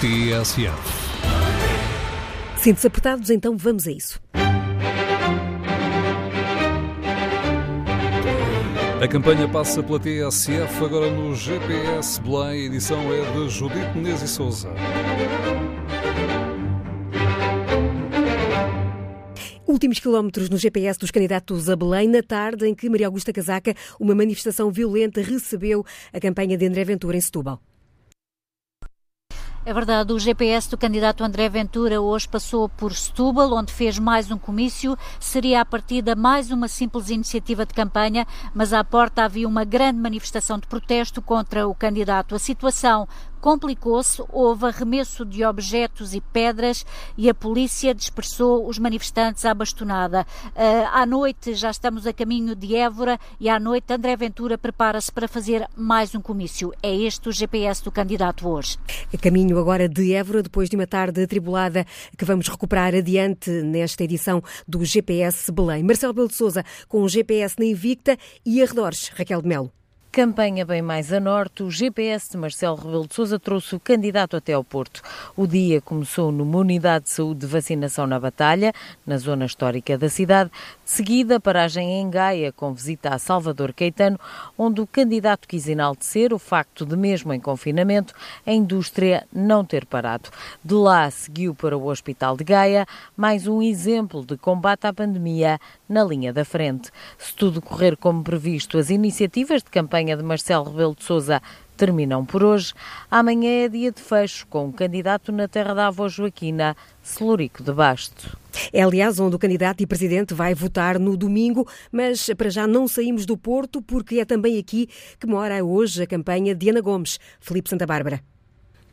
TSF. Sinto-se apertados, então vamos a isso. A campanha passa pela TSF, agora no GPS Belém. A edição é de Judite Menezes e Souza. Últimos quilómetros no GPS dos candidatos a Belém, na tarde em que Maria Augusta Casaca, uma manifestação violenta, recebeu a campanha de André Ventura em Setúbal. É verdade, o GPS do candidato André Ventura hoje passou por Setúbal, onde fez mais um comício. Seria a partida mais uma simples iniciativa de campanha, mas à porta havia uma grande manifestação de protesto contra o candidato. A situação complicou-se, houve arremesso de objetos e pedras e a polícia dispersou os manifestantes à bastonada. Uh, à noite já estamos a caminho de Évora e à noite André Ventura prepara-se para fazer mais um comício. É este o GPS do candidato hoje. A caminho agora de Évora, depois de uma tarde atribulada que vamos recuperar adiante nesta edição do GPS Belém. Marcelo Belo de Souza com o GPS na Invicta e arredores. Raquel de Melo. Campanha bem mais a norte, o GPS de Marcelo Rebelo de Sousa trouxe o candidato até ao Porto. O dia começou numa unidade de saúde de vacinação na Batalha, na zona histórica da cidade, de seguida paragem em Gaia, com visita a Salvador Caetano, onde o candidato quis enaltecer o facto de, mesmo em confinamento, a indústria não ter parado. De lá seguiu para o Hospital de Gaia, mais um exemplo de combate à pandemia na linha da frente. Se tudo correr como previsto, as iniciativas de campanha de Marcelo Rebelo de Sousa terminam por hoje. Amanhã é dia de fecho com o candidato na terra da avó Joaquina, Celurico de Basto. É, aliás, onde o candidato e presidente vai votar no domingo, mas para já não saímos do Porto, porque é também aqui que mora hoje a campanha de Ana Gomes. Felipe Santa Bárbara.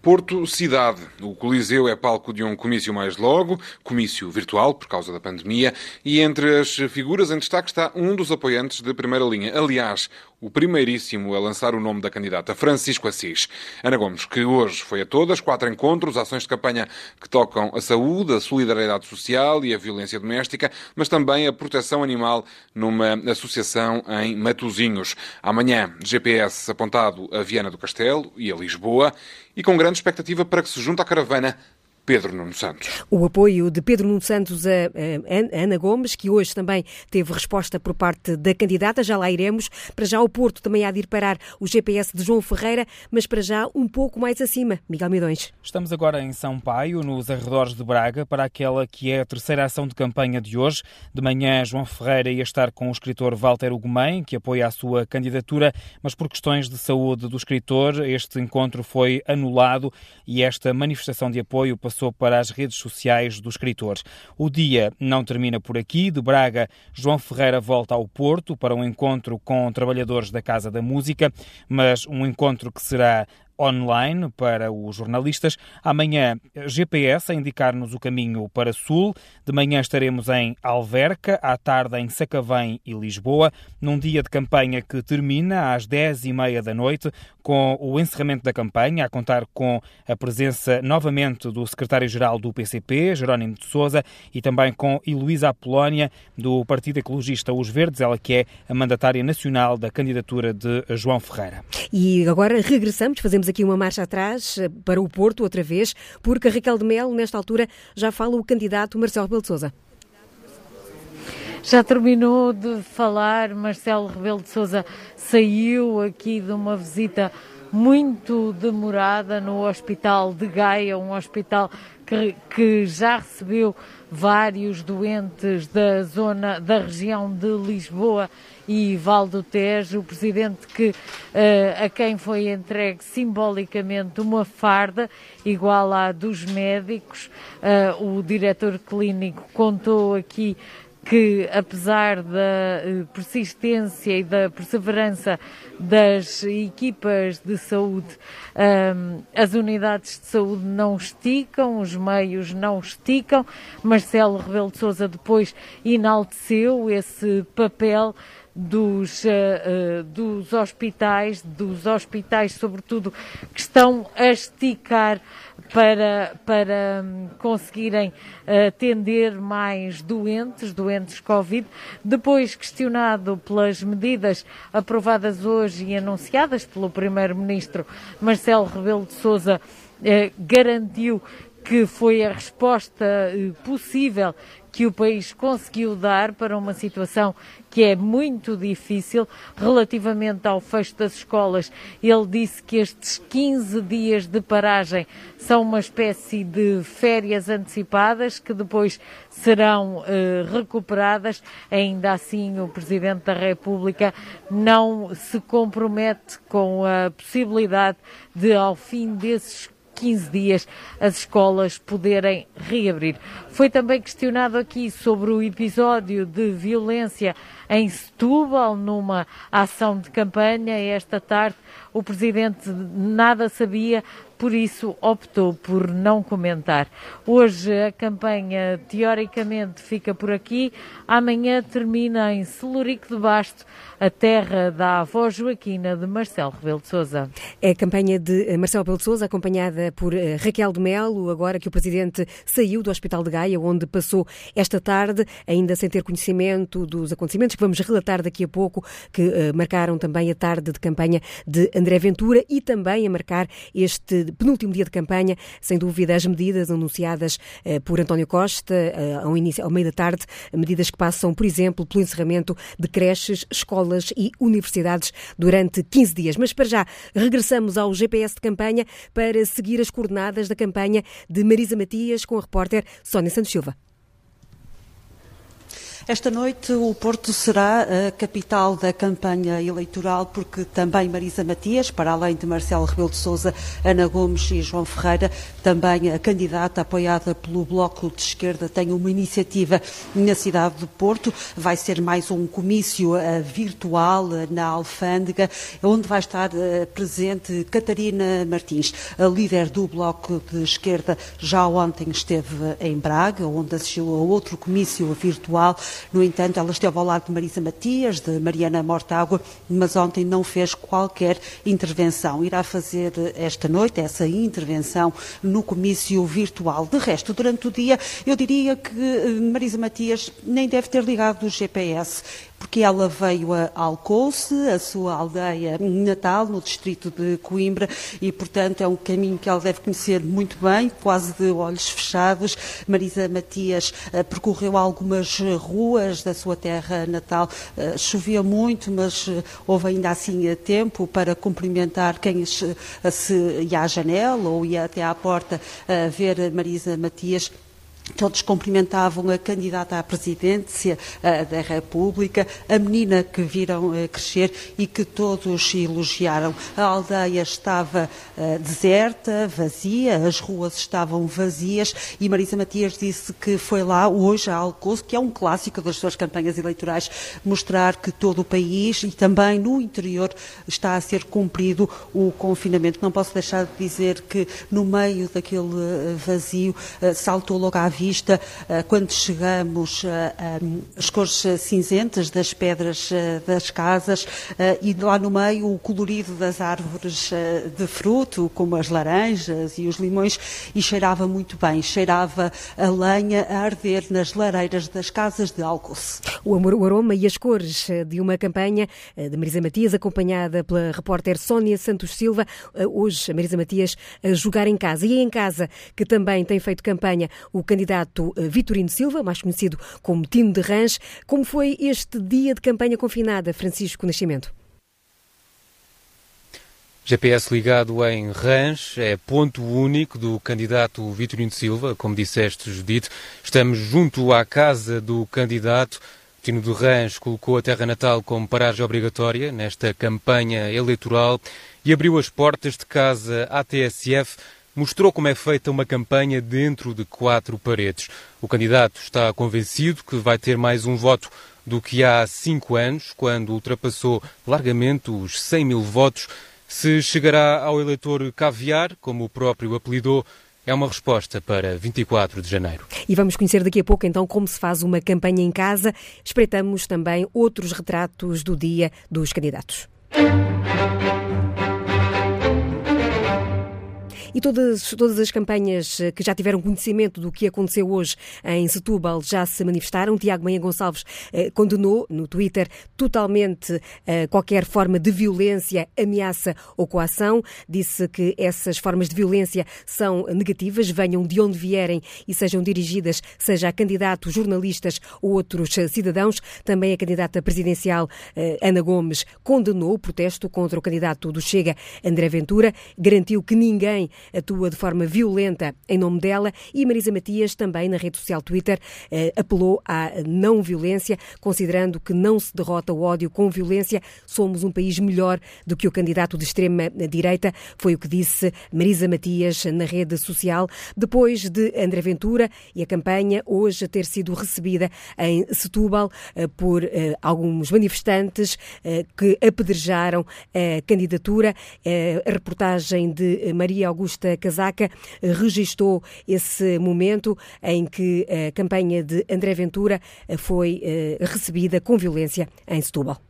Porto Cidade. O Coliseu é palco de um comício mais logo, comício virtual por causa da pandemia, e entre as figuras em destaque está um dos apoiantes de primeira linha. Aliás, o primeiríssimo a lançar o nome da candidata, Francisco Assis. Ana Gomes, que hoje foi a todas, quatro encontros, ações de campanha que tocam a saúde, a solidariedade social e a violência doméstica, mas também a proteção animal numa associação em Matozinhos. Amanhã, GPS apontado a Viana do Castelo e a Lisboa, e com grande expectativa para que se junte à caravana Pedro Nuno Santos. O apoio de Pedro Nuno Santos a, a, Ana Gomes, que hoje também teve resposta por parte da candidata, já lá iremos. Para já o Porto também há de ir parar o GPS de João Ferreira, mas para já um pouco mais acima. Miguel Midões. Estamos agora em São Paio, nos arredores de Braga, para aquela que é a terceira ação de campanha de hoje. De manhã, João Ferreira ia estar com o escritor Walter Ugumem, que apoia a sua candidatura, mas por questões de saúde do escritor, este encontro foi anulado e esta manifestação de apoio passou passou para as redes sociais do escritor. O dia não termina por aqui. De Braga, João Ferreira volta ao Porto para um encontro com trabalhadores da Casa da Música, mas um encontro que será online para os jornalistas. Amanhã, GPS a indicar-nos o caminho para Sul. De manhã estaremos em Alverca, à tarde em Sacavém e Lisboa, num dia de campanha que termina às 10h30 da noite, com o encerramento da campanha, a contar com a presença novamente do secretário-geral do PCP, Jerónimo de Souza, e também com Heloísa Apolónia, do Partido Ecologista Os Verdes, ela que é a mandatária nacional da candidatura de João Ferreira. E agora regressamos, fazemos aqui uma marcha atrás eh, para o Porto outra vez, porque a Raquel de Melo, nesta altura, já fala o candidato Marcelo Rebelo de Sousa. Já terminou de falar, Marcelo Rebelo de Sousa saiu aqui de uma visita muito demorada no Hospital de Gaia, um hospital que, que já recebeu vários doentes da zona, da região de Lisboa e Val do Tejo, o presidente que, uh, a quem foi entregue simbolicamente uma farda igual à dos médicos. Uh, o diretor clínico contou aqui que, apesar da eh, persistência e da perseverança das equipas de saúde, um, as unidades de saúde não esticam, os meios não esticam. Marcelo Rebelo de Sousa depois enalteceu esse papel dos, uh, dos hospitais, dos hospitais, sobretudo, que estão a esticar para, para um, conseguirem atender mais doentes, doentes Covid. Depois, questionado pelas medidas aprovadas hoje e anunciadas pelo Primeiro-Ministro Marcelo Rebelo de Sousa, eh, garantiu que foi a resposta eh, possível que o país conseguiu dar para uma situação que é muito difícil relativamente ao fecho das escolas. Ele disse que estes 15 dias de paragem são uma espécie de férias antecipadas que depois serão eh, recuperadas. Ainda assim, o Presidente da República não se compromete com a possibilidade de, ao fim desses 15 dias as escolas poderem reabrir. Foi também questionado aqui sobre o episódio de violência em Setúbal, numa ação de campanha esta tarde. O Presidente nada sabia, por isso optou por não comentar. Hoje a campanha teoricamente fica por aqui, amanhã termina em Celurico de Basto, a terra da avó Joaquina de Marcelo Rebelo de Sousa. É a campanha de eh, Marcelo Rebelo de Sousa, acompanhada por eh, Raquel de Melo, agora que o Presidente saiu do Hospital de Gaia, onde passou esta tarde, ainda sem ter conhecimento dos acontecimentos que vamos relatar daqui a pouco, que uh, marcaram também a tarde de campanha de André Ventura e também a marcar este penúltimo dia de campanha, sem dúvida, as medidas anunciadas uh, por António Costa uh, ao, início, ao meio da tarde, medidas que passam, por exemplo, pelo encerramento de creches, escolas e universidades durante 15 dias. Mas para já, regressamos ao GPS de campanha para seguir as coordenadas da campanha de Marisa Matias com a repórter Sónia Santos Silva. Esta noite o Porto será a capital da campanha eleitoral, porque também Marisa Matias, para além de Marcelo Rebelo de Sousa, Ana Gomes e João Ferreira, também a candidata apoiada pelo Bloco de Esquerda, tem uma iniciativa na cidade de Porto. Vai ser mais um comício uh, virtual na Alfândega, onde vai estar uh, presente Catarina Martins, a líder do Bloco de Esquerda. Já ontem esteve em Braga, onde assistiu a outro comício virtual no entanto, ela esteve ao lado de Marisa Matias, de Mariana Mortágua, mas ontem não fez qualquer intervenção. Irá fazer esta noite essa intervenção no comício virtual. De resto, durante o dia, eu diria que eh, Marisa Matias nem deve ter ligado o GPS porque ela veio a Alcoce, a sua aldeia natal, no distrito de Coimbra, e, portanto, é um caminho que ela deve conhecer muito bem, quase de olhos fechados. Marisa Matias uh, percorreu algumas ruas da sua terra natal. Uh, chovia muito, mas uh, houve ainda assim tempo para cumprimentar quem se ia à janela ou ia até à porta ver Marisa Matias Todos cumprimentavam a candidata à presidência da República, a menina que viram uh, crescer e que todos elogiaram. A aldeia estava uh, deserta, vazia, as ruas estavam vazias e Marisa Matias disse que foi lá hoje a Alcoço, que é um clássico das suas campanhas eleitorais, mostrar que todo o país e também no interior está a ser cumprido o confinamento. Não posso deixar de dizer que no meio daquele vazio saltou logo à vista eh, quando chegamos às cores cinzentas das pedras eh, das casas eh, e lá no meio o colorido das árvores de fruto, como as laranjas e os limões, e cheirava muito bem, cheirava a lenha a arder nas lareiras das casas de Alcoce. O amor, o aroma e as cores de uma campanha de Marisa Matias, acompanhada pela repórter Sónia Santos Silva. Hoje, a Marisa Matias a jogar em casa. E é em casa que também tem feito campanha o candidato candidato eh, Vitorino Silva, mais conhecido como Tino de Rãs. Como foi este dia de campanha confinada, Francisco Nascimento? GPS ligado em Rãs, é ponto único do candidato Vitorino Silva, como disseste, Judite. Estamos junto à casa do candidato. Tino de Rãs colocou a terra natal como paragem obrigatória nesta campanha eleitoral e abriu as portas de casa à TSF mostrou como é feita uma campanha dentro de quatro paredes. O candidato está convencido que vai ter mais um voto do que há cinco anos, quando ultrapassou largamente os 100 mil votos. Se chegará ao eleitor caviar, como o próprio apelidou, é uma resposta para 24 de janeiro. E vamos conhecer daqui a pouco então como se faz uma campanha em casa. Espreitamos também outros retratos do dia dos candidatos. E todas, todas as campanhas que já tiveram conhecimento do que aconteceu hoje em Setúbal já se manifestaram. Tiago Manha Gonçalves eh, condenou no Twitter totalmente eh, qualquer forma de violência, ameaça ou coação. Disse que essas formas de violência são negativas, venham de onde vierem e sejam dirigidas, seja a candidatos, jornalistas ou outros cidadãos. Também a candidata presidencial eh, Ana Gomes condenou o protesto contra o candidato do Chega, André Ventura, garantiu que ninguém atua de forma violenta em nome dela e Marisa Matias também na rede social Twitter eh, apelou à não violência, considerando que não se derrota o ódio com violência. Somos um país melhor do que o candidato de extrema direita, foi o que disse Marisa Matias na rede social, depois de André Ventura e a campanha hoje ter sido recebida em Setúbal eh, por eh, alguns manifestantes eh, que apedrejaram a candidatura. A reportagem de Maria Augusta Casaca registou esse momento em que a campanha de André Ventura foi recebida com violência em Setúbal.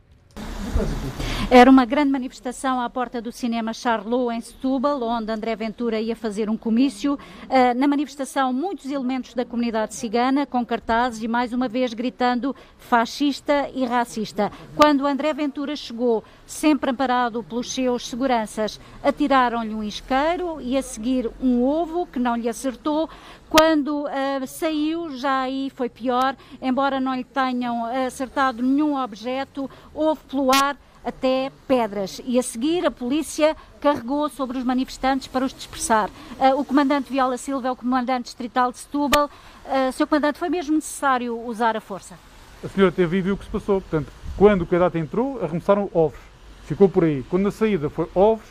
Era uma grande manifestação à porta do cinema Charlot, em Setúbal, onde André Ventura ia fazer um comício. Ah, na manifestação, muitos elementos da comunidade cigana, com cartazes e, mais uma vez, gritando fascista e racista. Quando André Ventura chegou, sempre amparado pelos seus seguranças, atiraram-lhe um isqueiro e, a seguir, um ovo que não lhe acertou. Quando uh, saiu, já aí foi pior, embora não lhe tenham acertado nenhum objeto, houve pelo ar até pedras e a seguir a polícia carregou sobre os manifestantes para os dispersar. Uh, o comandante Viola Silva é o comandante distrital de Setúbal. Uh. Comandante, foi mesmo necessário usar a força? A senhora teve e viu o que se passou. Portanto, quando o candidato entrou, arremessaram ovos. Ficou por aí. Quando a saída foi ovos,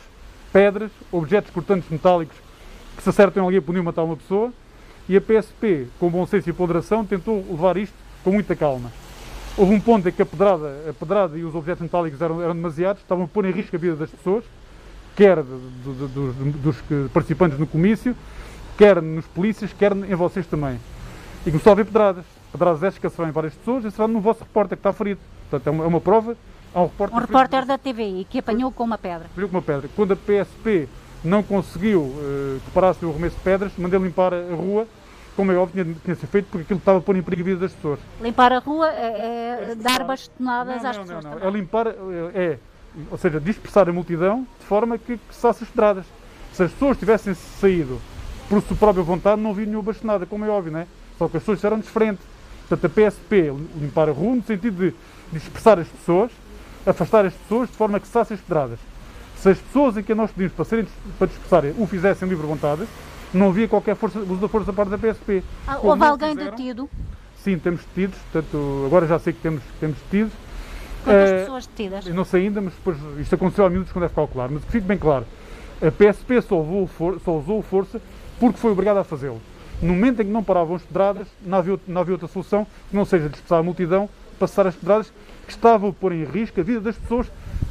pedras, objetos cortantes metálicos que se acertam ali a punir matar uma pessoa e a PSP, com bom senso e ponderação, tentou levar isto com muita calma. Houve um ponto em que a pedrada, a pedrada e os objetos metálicos eram, eram demasiados, estavam a pôr em risco a vida das pessoas, quer dos, participantes no comício, quer nos polícias, quer em vocês também. E começou a haver pedradas. Pedradas estas que acertaram em várias pessoas e acertaram no vosso repórter que está ferido. Portanto, é uma, é uma prova. Um repórter, um repórter da TVI que apanhou com uma pedra. Apanhou com uma pedra. Quando a PSP não conseguiu uh, preparar-se o arremesso de pedras, mandei limpar a rua como é óbvio, tinha, tinha de ser feito porque aquilo estava a pôr em perigo a vida das pessoas. Limpar a rua é, é dar bastonadas às não, pessoas. Não, não, é limpar, é, é, ou seja, dispersar a multidão de forma que, que as estradas. Se as pessoas tivessem saído por sua própria vontade, não havia nenhuma bastonada, como é óbvio, não é? Só que as pessoas eram diferente. Portanto, a PSP limpar a rua no sentido de dispersar as pessoas, afastar as pessoas de forma que cessassem as pedradas. Se as pessoas em que nós pedimos para, serem, para dispersarem o fizessem livre vontade, não havia qualquer força, uso da força da parte da PSP. Ah, houve alguém fizeram, detido? Sim, temos detidos, portanto, agora já sei que temos, temos detidos. Quantas uh, pessoas detidas? não sei ainda, mas depois isto aconteceu há minutos quando deve calcular. Mas fique bem claro, a PSP só, for, só usou força porque foi obrigada a fazê-lo. No momento em que não paravam as pedradas, não havia, não havia outra solução que não seja dispersar a multidão, passar as pedradas que estavam a pôr em risco a vida das pessoas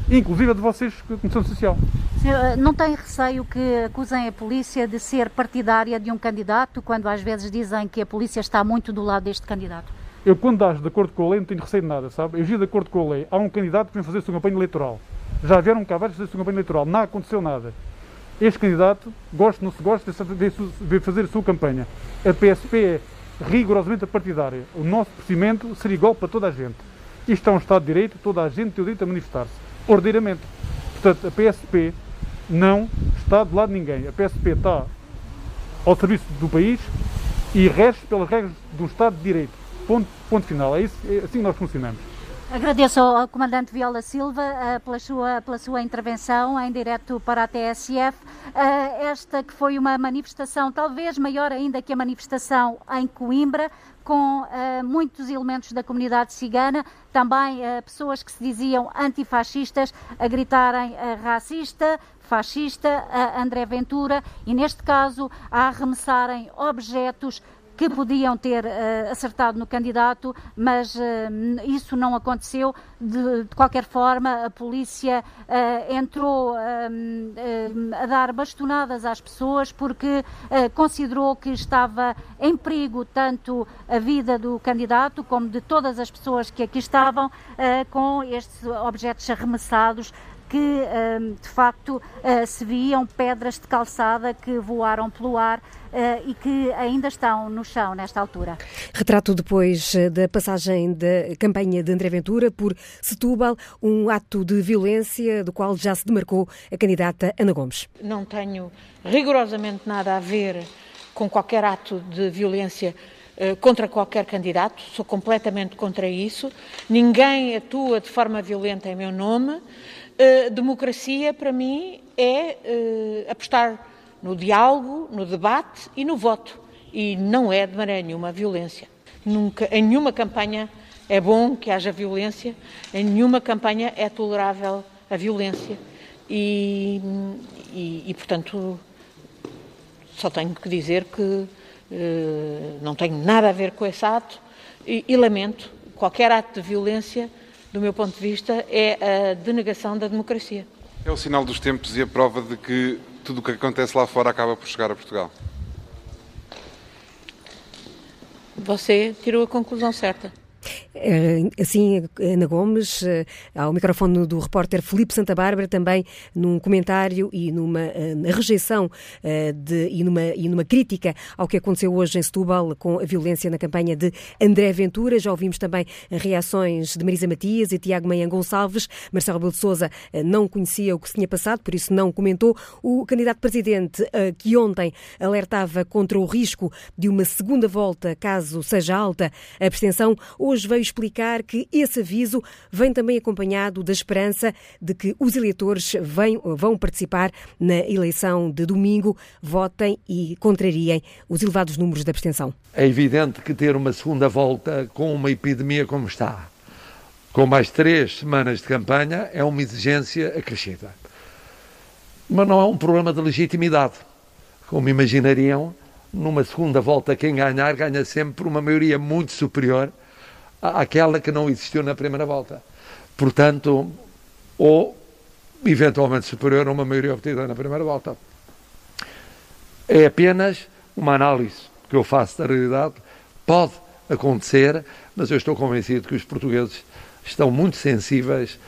inclusive a de vocês, Comissão Social. Eh, não tem receio que acusem a polícia de ser partidária de um candidato, quando às vezes dizem que a polícia está muito do lado deste candidato? Eu, quando ajo de acordo com a lei, não tenho receio de nada, sabe? Eu agio de acordo com a lei. Há um candidato que vem fazer a sua campanha eleitoral. Já vieram cá vários fazer a sua campanha eleitoral. Não aconteceu nada. Este candidato, gosta ou não se gosta, de fazer a sua campanha. A PSP é rigorosamente partidária. O nosso procedimento seria igual para toda a gente. Isto é um Estado de Direito, toda a gente tem o direito a manifestar-se ordeiramente. Portanto, a PSP não está do lado de ninguém. A PSP está ao serviço do país e rege pelas regras do Estado de Direito. Ponto, ponto final. É, isso, é assim que nós funcionamos. Agradeço ao Comandante Viola Silva uh, pela, sua, pela sua intervenção em direto para a TSF. Uh, esta que foi uma manifestação talvez maior ainda que a manifestação em Coimbra, com uh, muitos elementos da comunidade cigana, também pessoas que se diziam antifascistas a gritarem racista, fascista, André Ventura e, neste caso, a arremessarem objetos que podiam ter uh, acertado no candidato, mas uh, isso não aconteceu. De, de, qualquer forma, a polícia uh, entrou a dar bastonadas às pessoas porque considerou que estava em perigo tanto a vida do candidato como de todas as pessoas que aqui estavam com estes objetos arremessados que de facto se viam pedras de calçada que voaram pelo ar e que ainda estão no chão nesta altura. Retrato depois da passagem da campanha de André Ventura por Setúbal, um ato de violência do qual já se demarcou a candidata Ana Gomes. Não tenho rigorosamente nada a ver com qualquer ato de violência eh, contra qualquer candidato, sou completamente contra isso. Ninguém atua de forma violenta em meu nome. Uh, democracia, para mim, é uh, apostar no diálogo, no debate e no voto. E não é de maneira nenhuma violência. Nunca, em nenhuma campanha é bom que haja violência, em nenhuma campanha é tolerável a violência. E, e, e portanto, só tenho que dizer que eh, não tenho nada a ver com esse ato e, e lamento. Qualquer ato de violência, do meu ponto de vista, é a denegação da democracia. É o sinal dos tempos e a prova de que tudo o que acontece lá fora acaba por chegar a Portugal. Você tirou a conclusão certa. Eh, assim, Ana Gomes, eh, ao microfone do repórter Felipe Santa Bárbara, também num comentário e numa eh, rejeição de, e, numa, e numa crítica ao que aconteceu hoje em Setúbal com a violência na campanha de André Ventura. Já ouvimos também reações de Marisa Matias e Tiago Manhã Gonçalves. Marcelo Rebelo de Sousa não conhecia o que se tinha passado, por isso não comentou. O candidato presidente, que ontem alertava contra o risco de uma segunda volta, caso seja alta a abstenção, hoje veio explicar que esse aviso vem também acompanhado da esperança de que os eleitores vão participar na eleição de domingo, votem e contrariem os elevados números de abstenção. É evidente que ter uma segunda volta com uma epidemia como está, com mais três semanas de campanha, é uma exigência acrescida. Mas não é um problema de legitimidade. Como imaginariam, numa segunda volta, quem ganhar ganha sempre uma maioria muito superior àquela que não existiu na primeira volta. Portanto, ou eventualmente superior a uma maioria obtida na primeira volta. É apenas uma análise que eu faço da realidade. Pode acontecer, mas eu estou convencido que os portugueses estão muito sensíveis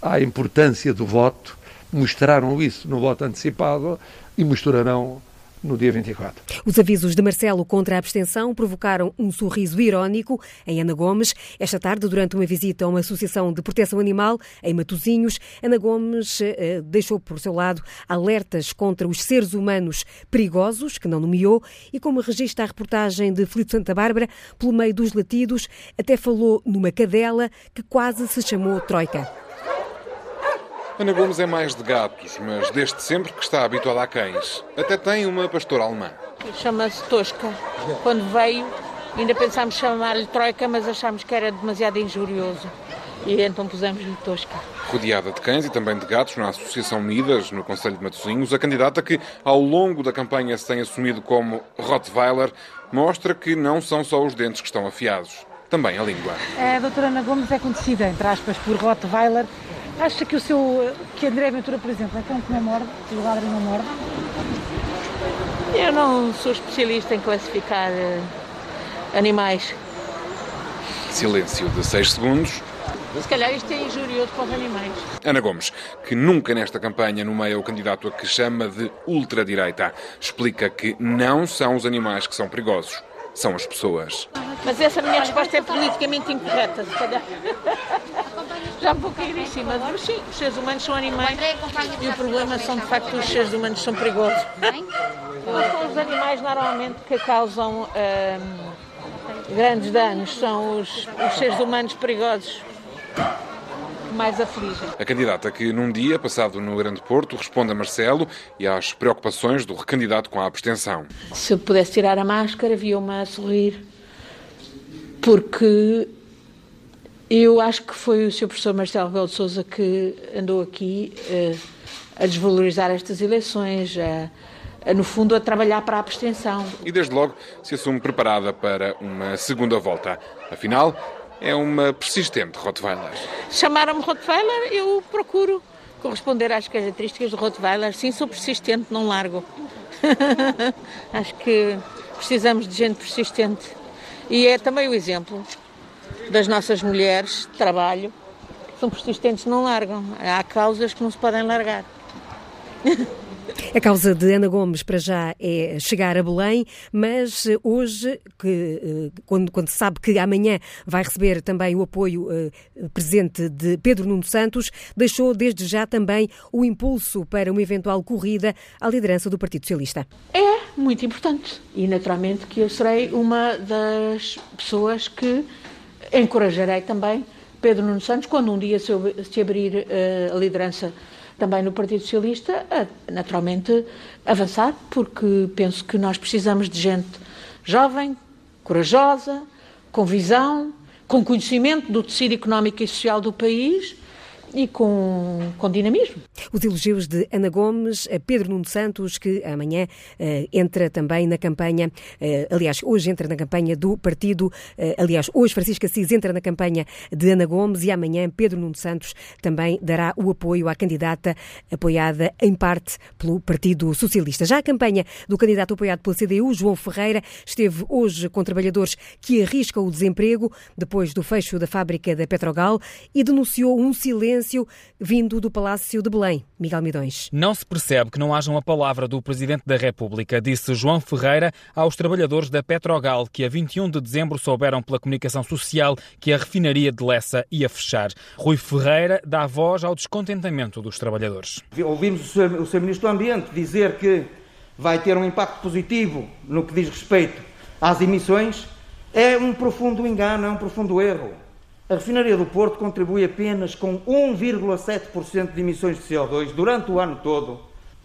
à importância do voto, mostraram isso no voto antecipado e mostrarão no dia 24. Os avisos de Marcelo contra a abstenção provocaram um sorriso irónico em Ana Gomes. Esta tarde, durante uma visita a uma associação de proteção animal em Matosinhos, Ana Gomes eh, deixou por seu lado alertas contra os seres humanos perigosos, que não nomeou, e como registra a reportagem de Filipe Santa Bárbara, pelo meio dos latidos, até falou numa cadela que quase se chamou Troika. Ana Gomes é mais de gatos, mas desde sempre que está habituada a cães. Até tem uma pastora alemã. Chama-se Tosca. Quando veio, ainda pensámos chamar-lhe Troika, mas achámos que era demasiado injurioso. E então pusemos-lhe Tosca. Rodeada de cães e também de gatos na Associação Unidas, no Conselho de Matosinhos, a candidata que ao longo da campanha se tem assumido como Rottweiler, mostra que não são só os dentes que estão afiados, também a língua. A doutora Ana Gomes é conhecida, entre aspas, por Rottweiler Acha que o seu, que André Ventura, por exemplo, é cão que não morde, que ladra e não morde? Eu não sou especialista em classificar uh, animais. Silêncio de 6 segundos. Se calhar isto é injurioso para os animais. Ana Gomes, que nunca nesta campanha nomeia o candidato a que chama de ultradireita, explica que não são os animais que são perigosos, são as pessoas. Mas essa minha resposta é politicamente incorreta, se calhar. Já um pouco em cima, mas sim, os seres humanos são animais e o problema são de facto os seres humanos são perigosos. Não são os animais normalmente que causam hum, grandes danos, são os, os seres humanos perigosos que mais afligem. A candidata que num dia passado no Grande Porto responde a Marcelo e às preocupações do recandidato com a abstenção. Se eu pudesse tirar a máscara, via-me a sorrir porque eu acho que foi o Sr. Professor Marcelo Rebelo de Sousa que andou aqui uh, a desvalorizar estas eleições, a, a, no fundo a trabalhar para a abstenção. E desde logo se assume preparada para uma segunda volta. Afinal, é uma persistente Rottweiler. Chamaram-me Rottweiler, eu procuro corresponder às características do Rottweiler. Sim, sou persistente, não largo. acho que precisamos de gente persistente. E é também o exemplo das nossas mulheres de trabalho são persistentes, não largam. Há causas que não se podem largar. A causa de Ana Gomes para já é chegar a Belém, mas hoje, que, eh, quando, quando se sabe que amanhã vai receber também o apoio eh, presente de Pedro Nuno Santos, deixou desde já também o impulso para uma eventual corrida à liderança do Partido Socialista. É muito importante e naturalmente que eu serei uma das pessoas que encorajarei também Pedro Nuno Santos quando um dia se abrir a liderança também no Partido Socialista, a, naturalmente, avançar, porque penso que nós precisamos de gente jovem, corajosa, com visão, com conhecimento do tecido económico e social do país e com, com dinamismo. Os elogios de Ana Gomes a Pedro Nuno Santos, que amanhã uh, entra também na campanha, uh, aliás, hoje entra na campanha do partido, uh, aliás, hoje Francisco Assis entra na campanha de Ana Gomes e amanhã Pedro Nuno Santos também dará o apoio à candidata apoiada em parte pelo Partido Socialista. Já a campanha do candidato apoiado pela CDU, João Ferreira, esteve hoje com trabalhadores que arriscam o desemprego depois do fecho da fábrica da Petrogal e denunciou um silêncio silêncio vindo do Palácio de Belém. Miguel Midões. Não se percebe que não haja uma palavra do Presidente da República, disse João Ferreira aos trabalhadores da Petrogal, que a 21 de dezembro souberam pela comunicação social que a refinaria de Lessa ia fechar. Rui Ferreira dá voz ao descontentamento dos trabalhadores. Ouvimos o Sr. Ministro do Ambiente dizer que vai ter um impacto positivo no que diz respeito às emissões. É um profundo engano, é um profundo erro. A refinaria do Porto contribui apenas com 1,7% de emissões de CO2 durante o ano todo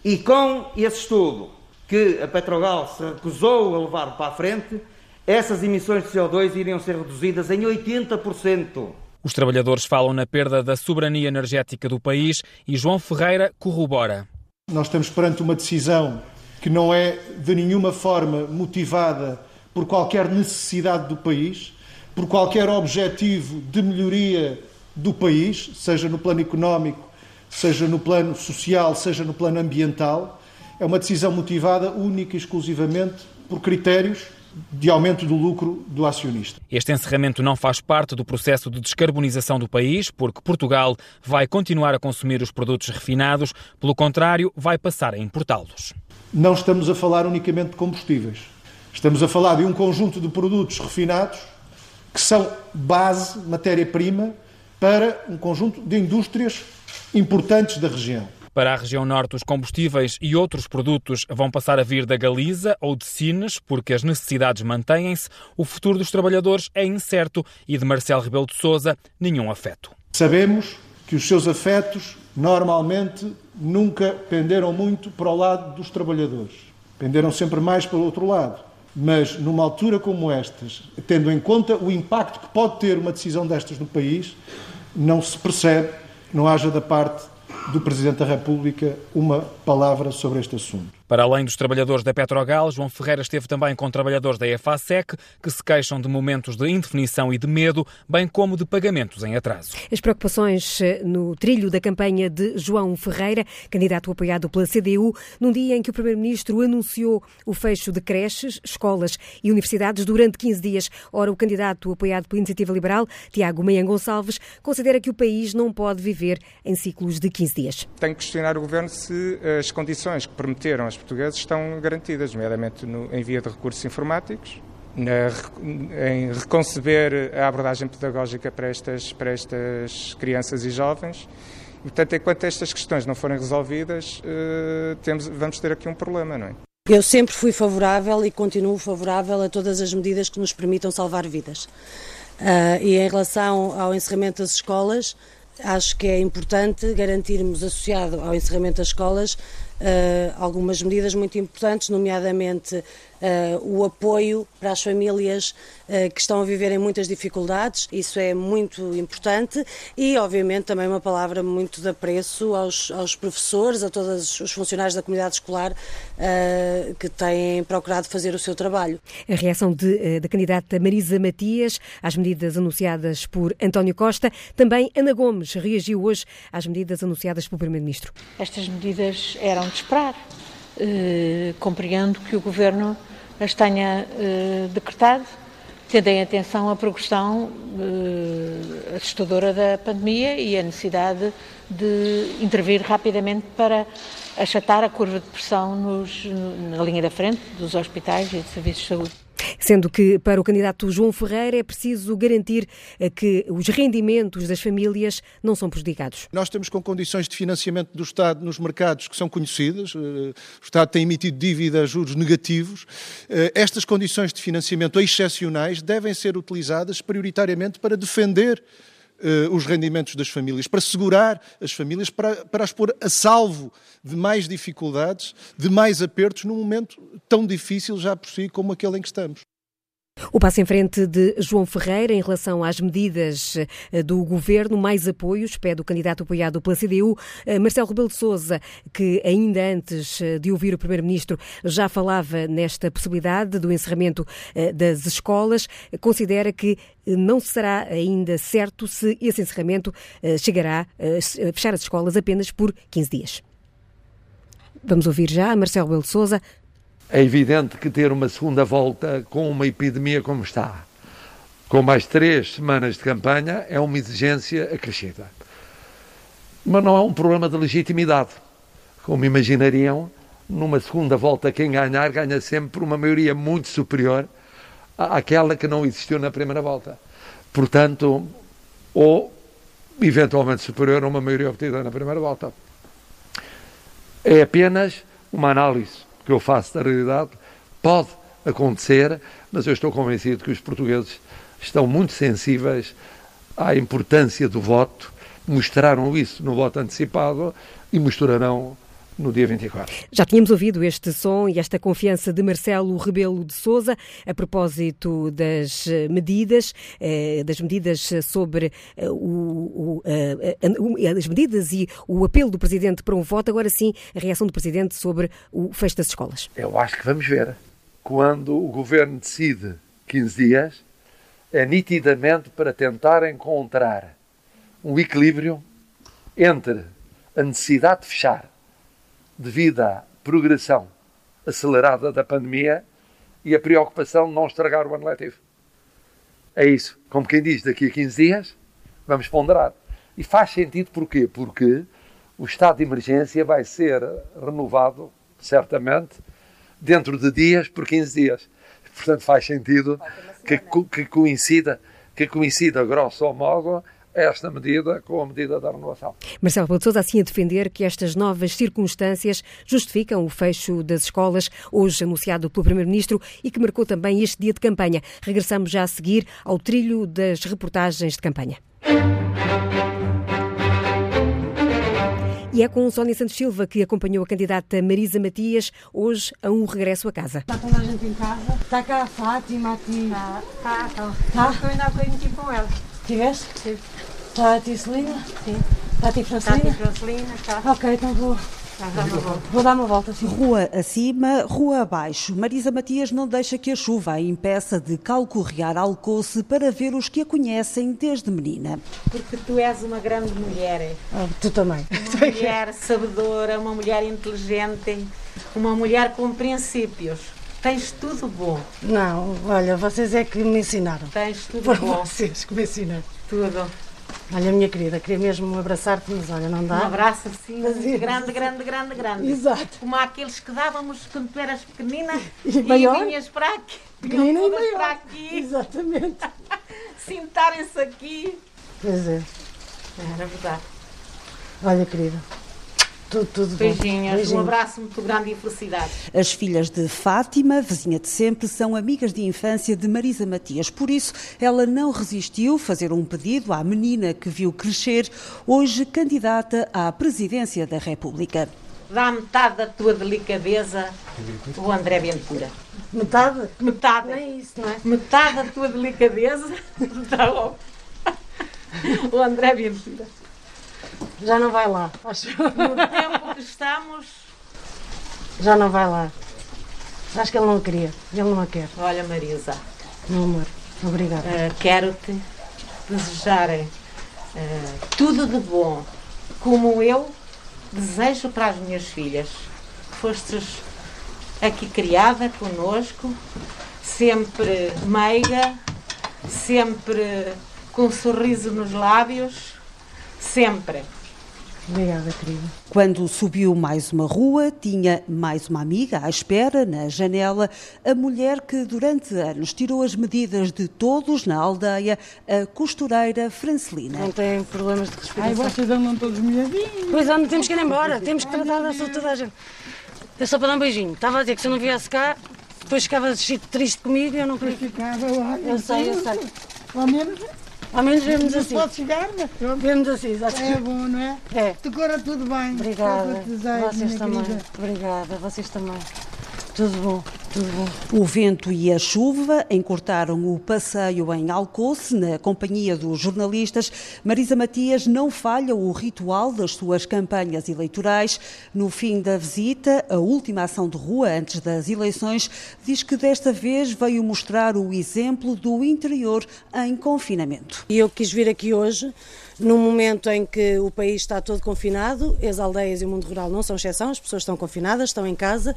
e com esse estudo que a Petrogal se recusou a levar para a frente, essas emissões de CO2 iriam ser reduzidas em 80%. Os trabalhadores falam na perda da soberania energética do país e João Ferreira corrobora. Nós estamos perante uma decisão que não é de nenhuma forma motivada por qualquer necessidade do país, por qualquer objetivo de melhoria do país, seja no plano económico, seja no plano social, seja no plano ambiental. É uma decisão motivada única e exclusivamente por critérios de aumento do lucro do acionista. Este encerramento não faz parte do processo de descarbonização do país, porque Portugal vai continuar a consumir os produtos refinados, pelo contrário, vai passar a importá-los. Não estamos a falar unicamente de combustíveis. Estamos a falar de um conjunto de produtos refinados que são base, matéria-prima, para um conjunto de indústrias importantes da região. Para a região norte, os combustíveis e outros produtos vão passar a vir da Galiza ou de Sines, porque as necessidades mantêm-se. O futuro dos trabalhadores é incerto e de Marcelo Rebelo de Sousa, nenhum afeto. Sabemos que os seus afetos normalmente nunca penderam muito para o lado dos trabalhadores. Penderam sempre mais para o outro lado. Mas numa altura como estas, tendo em conta o impacto que pode ter uma decisão destas no país, não se percebe não haja da parte do Presidente da República uma palavra sobre este assunto. Para além dos trabalhadores da Petrogal, João Ferreira esteve também com trabalhadores da EFASEC, que se queixam de momentos de indefinição e de medo, bem como de pagamentos em atraso. As preocupações eh, no trilho da campanha de João Ferreira, candidato apoiado pela CDU, num dia em que o Primeiro-Ministro anunciou o fecho de creches, escolas e universidades durante 15 dias. Ora, o candidato apoiado pela Iniciativa Liberal, Tiago Meian Gonçalves, considera que o país não pode viver em ciclos de 15 dias. Tem que questionar o Governo se as condições que permitiram as portugueses estão garantidas, nomeadamente no, em via de recursos informáticos, na, em reconceber a abordagem pedagógica para estas, para estas crianças e jovens. E, portanto, enquanto estas questões não forem resolvidas, uh, temos, vamos ter aqui um problema, não é? Eu sempre fui favorável e continuo favorável a todas as medidas que nos permitam salvar vidas. Uh, e em relação ao encerramento das escolas, acho que é importante garantirmos, associado ao encerramento das escolas, uh, algumas medidas muito importantes, nomeadamente o apoio para as famílias uh, que estão a viver em muitas dificuldades, isso é muito importante, e obviamente também uma palavra muito de apreço aos, aos professores, a todos os funcionários da comunidade escolar que têm procurado fazer o seu trabalho. A reação de, da candidata Marisa Matias às medidas anunciadas por António Costa, também Ana Gomes reagiu hoje às medidas anunciadas pelo Primeiro-Ministro. Estas medidas eram de esperar. Uh, compreendo que o Governo as tenha uh, decretado tendo em atenção a progressão uh, assustadora da pandemia e a necessidade de intervir rapidamente para achatar a curva de pressão nos, na linha da frente dos hospitais e de serviços de saúde. Sendo que para o candidato João Ferreira é preciso garantir eh, que os rendimentos das famílias não são prejudicados. Nós temos com condições de financiamento do Estado nos mercados que são conhecidas. Eh, o Estado tem emitido dívida a juros negativos. Eh, estas condições de financiamento excepcionais devem ser utilizadas prioritariamente para defender uh, os rendimentos das famílias, para segurar as famílias, para, para as pôr a salvo de mais dificuldades, de mais apertos, num momento tão difícil já por si como aquele em que estamos. O passo em frente de João Ferreira em relação às medidas eh, do governo, mais apoios, pede o candidato apoiado pela CDU, eh, Marcelo Rebelo de Sousa, que ainda antes eh, de ouvir o primeiro-ministro já falava nesta possibilidade do encerramento das escolas, considera que não será ainda certo se esse encerramento chegará a fechar as escolas apenas por 15 dias. Vamos ouvir já Marcelo Rebelo de Sousa é evidente que ter uma segunda volta com uma epidemia como está, com mais três semanas de campanha, é uma exigência acrescida. Mas não é um problema de legitimidade. Como imaginariam, numa segunda volta, quem ganhar, ganha sempre por uma maioria muito superior àquela que não existiu na primeira volta. Portanto, ou eventualmente superior a uma maioria obtida na primeira volta. É apenas uma análise que eu faço da realidade, pode acontecer, mas eu estou convencido que os portugueses estão muito sensíveis à importância do voto, mostraram isso no voto antecipado e mostrarão no dia 24. Já tínhamos ouvido este som e esta confiança de Marcelo Rebelo de Sousa a propósito das medidas, eh, das medidas sobre eh, o, o, as medidas e o apelo do Presidente para um voto. Agora sim, a reação do Presidente sobre o fecho das escolas. Eu acho que vamos ver. Quando o Governo decide 15 dias, é nitidamente para tentar encontrar um equilíbrio entre a necessidade de fechar devido à progressão acelerada da pandemia e a preocupação de não estragar o ano letivo. É isso. Como quem diz, daqui a 15 dias vamos ponderar. E faz sentido porquê? Porque o estado de emergência vai ser renovado, certamente, dentro de dias por 15 dias. Portanto, faz sentido que, que coincida, que coincida, grosso modo, esta medida com a medida da renovação. Marcelo Rebelo de Sousa assim a defender que estas novas circunstâncias justificam o fecho das escolas, hoje anunciado pelo Primeiro-Ministro e que marcou também este dia de campanha. Regressamos já a seguir ao trilho das reportagens de campanha. E é com Sónia Santos Silva que acompanhou a candidata Marisa Matias hoje a um regresso a casa. Está toda a gente em casa? Está cá a Fátima, aqui. Está, está, está. Tá? Estou ainda aqui com ela. Tiveste? Sim. Está a tia Celina? Sim. Está a tia Francelina? Está a Francelina, está. Ok, então vou... Vou dar uma volta. Sim. Rua acima, rua abaixo. Marisa Matias não deixa que a chuva a impeça de calcorrear Alcoce para ver os que a conhecem desde menina. Porque tu és uma grande mulher. Ah, tu também. Uma mulher sabedora, uma mulher inteligente, uma mulher com princípios. Tens tudo bom. Não, olha, vocês é que me ensinaram. Tens tudo Foram bom. vocês que me ensinaram. Tudo. Olha, minha querida, queria mesmo abraçar-te, mas olha, não dá. Um abraço assim, grande, grande, grande, grande. Exato. Como aqueles que dávamos quando tu eras pequenina e, e maior? vinhas para aqui. Pequenina e maior. para aqui. Exatamente. Sentarem-se aqui. Pois é. Era verdade. Olha, querida, tudo, tudo Beijinhos, Beijinhos, um abraço muito grande e felicidade. As filhas de Fátima, vizinha de sempre, são amigas de infância de Marisa Matias. Por isso, ela não resistiu fazer um pedido à menina que viu crescer, hoje candidata à presidência da República. Dá metade da tua delicadeza o André Ventura. Metade? Metade. Não é isso, não é? Metade da tua delicadeza. O André Ventura. Já não vai lá, acho. No tempo que estamos. Já não vai lá. Acho que ele não queria. Ele não a quer. Olha, Marisa. Meu amor, obrigada. Uh, Quero-te desejar uh, tudo de bom, como eu desejo para as minhas filhas. Fostes aqui criada conosco, sempre meiga, sempre com um sorriso nos lábios, sempre. Obrigada, querida. Quando subiu mais uma rua, tinha mais uma amiga à espera na janela, a mulher que durante anos tirou as medidas de todos na aldeia, a costureira Francelina. Não tem problemas de respiração. Ai, vocês andam todos molhadinhos. Pois é, temos que ir embora, temos que tratar da saúde de toda a gente. É só para dar um beijinho. Estava a dizer que se eu não viesse cá, depois ficava triste comigo e eu não queria. Ficava, olha. Eu sei, eu sei. Ao menos, Ao menos vemos não assim. pode chegar, mas pronto. Vemos assim, acho que- É bom, não é? É. Te corra tudo bem. Obrigada. desejo, Vocês também. querida. Obrigada, vocês também. Tudo bom, tudo bom. O vento e a chuva encurtaram o passeio em Alcoce, na companhia dos jornalistas. Marisa Matias não falha o ritual das suas campanhas eleitorais. No fim da visita, a última ação de rua antes das eleições, diz que desta vez veio mostrar o exemplo do interior em confinamento. Eu quis vir aqui hoje, num momento em que o país está todo confinado, as aldeias e o mundo rural não são exceção, as pessoas estão confinadas, estão em casa,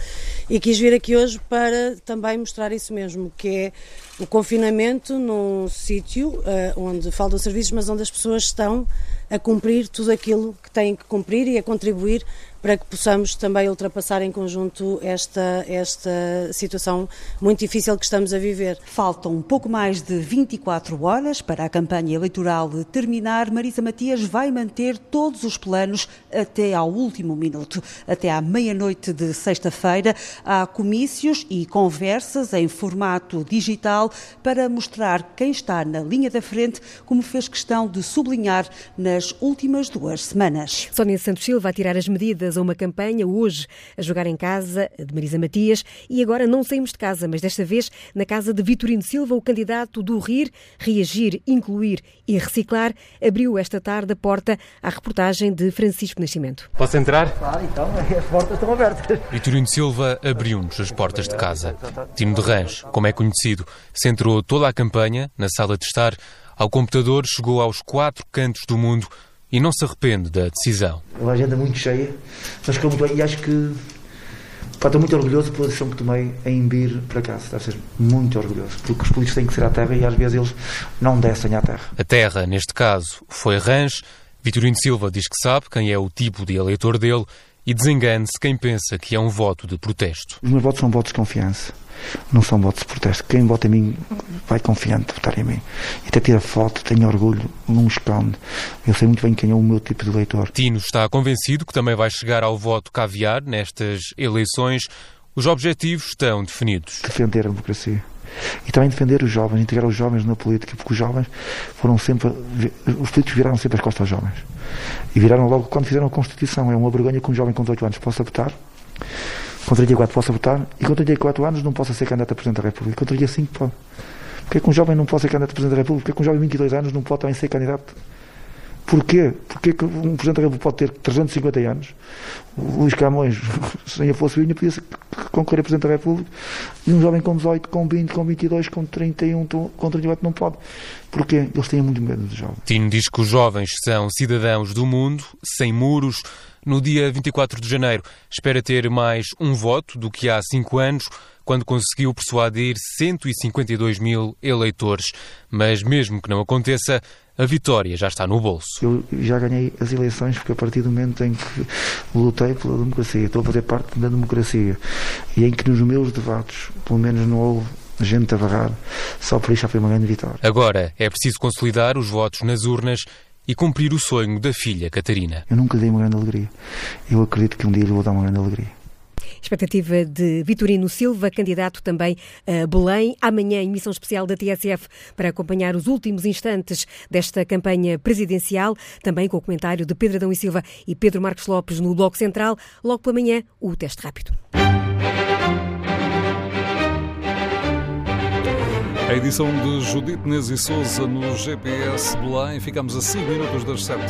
e quis vir aqui hoje para também mostrar isso mesmo, que é o confinamento num sítio eh, onde faltam serviços, mas onde as pessoas estão a cumprir tudo aquilo que têm que cumprir e a contribuir para que possamos também ultrapassar em conjunto esta, esta situação muito difícil que estamos a viver. Faltam um pouco mais de 24 horas para a campanha eleitoral terminar. Marisa Matias vai manter todos os planos até ao último minuto. Até à meia-noite de sexta-feira, há comícios e conversas em formato digital para mostrar quem está na linha da frente, como fez questão de sublinhar nas últimas duas semanas. Sónia Santos Silva a tirar as medidas a uma campanha, hoje a jogar em casa de Marisa Matias e agora não saímos de casa, mas desta vez na casa de Vitorino Silva, o candidato do Rir, Reagir, Incluir e Reciclar, abriu esta tarde a porta à reportagem de Francisco Nascimento. Posso entrar? Claro, então, as portas estão abertas. Vitorino Silva abriu-nos as portas de casa. Tino de Rãs, como é conhecido, centrou toda a campanha na sala de estar. Ao computador chegou aos quatro cantos do mundo e não se arrepende da decisão. Uma agenda muito cheia, mas que eu muito bem, e acho que pá, estou muito orgulhoso pela decisão que tomei em vir para cá. Deve ser muito orgulhoso, porque os políticos têm que ser à terra e às vezes eles não descem à terra. A terra, neste caso, foi Rãs. Vitorino Silva diz que sabe quem é o tipo de eleitor dele e desengane-se quem pensa que é um voto de protesto. Os meus votos são votos de confiança, não são votos de protesto. Quem vota em mim vai confiante votar em mim. E até tira foto, tenho orgulho, não esconde. Eu sei muito bem quem é o meu tipo de eleitor. Tino está convencido que também vai chegar ao voto caviar nestas eleições. Os objetivos estão definidos. Defender a democracia. E também defender os jovens, integrar os jovens na política, porque os jovens foram sempre. Os políticos viraram sempre as costas aos jovens. E viraram logo quando fizeram a Constituição. É uma vergonha que um jovem com 18 anos possa votar, com 34 possa votar, e com 34 anos não possa ser candidato a Presidente da República. Com 35 pode. Porquê que um jovem não pode ser candidato a Presidente da República? Porquê que um jovem de 22 anos não pode também ser candidato? Porquê? Porquê que um Presidente da República pode ter 350 anos? Luís Camões, sem a Força Vinha, podia concorrer a Presidente da República e um jovem com 18, com 20, com 22, com 31, com 38 não pode. Porquê? Eles têm muito medo dos jovens. Tino diz que os jovens são cidadãos do mundo, sem muros. No dia 24 de janeiro, espera ter mais um voto do que há cinco anos, quando conseguiu persuadir 152 mil eleitores. Mas mesmo que não aconteça, a vitória já está no bolso. Eu já ganhei as eleições porque a partir do momento em que lutei pela democracia, estou a fazer parte da democracia e em que nos meus debates, pelo menos não houve gente a barrar, só por isso já foi uma grande vitória. Agora é preciso consolidar os votos nas urnas e cumprir o sonho da filha Catarina. Eu nunca dei uma grande alegria. Eu acredito que um dia lhe vou dar uma grande alegria. Expectativa de Vitorino Silva, candidato também a Belém. Amanhã, emissão especial da TSF para acompanhar os últimos instantes desta campanha presidencial. Também com o comentário de Pedro Adão e Silva e Pedro Marcos Lopes no Bloco Central. Logo pela manhã, o teste rápido. A edição de Judite Nes e Souza no GPS Belém. Ficamos a 5 minutos das 7.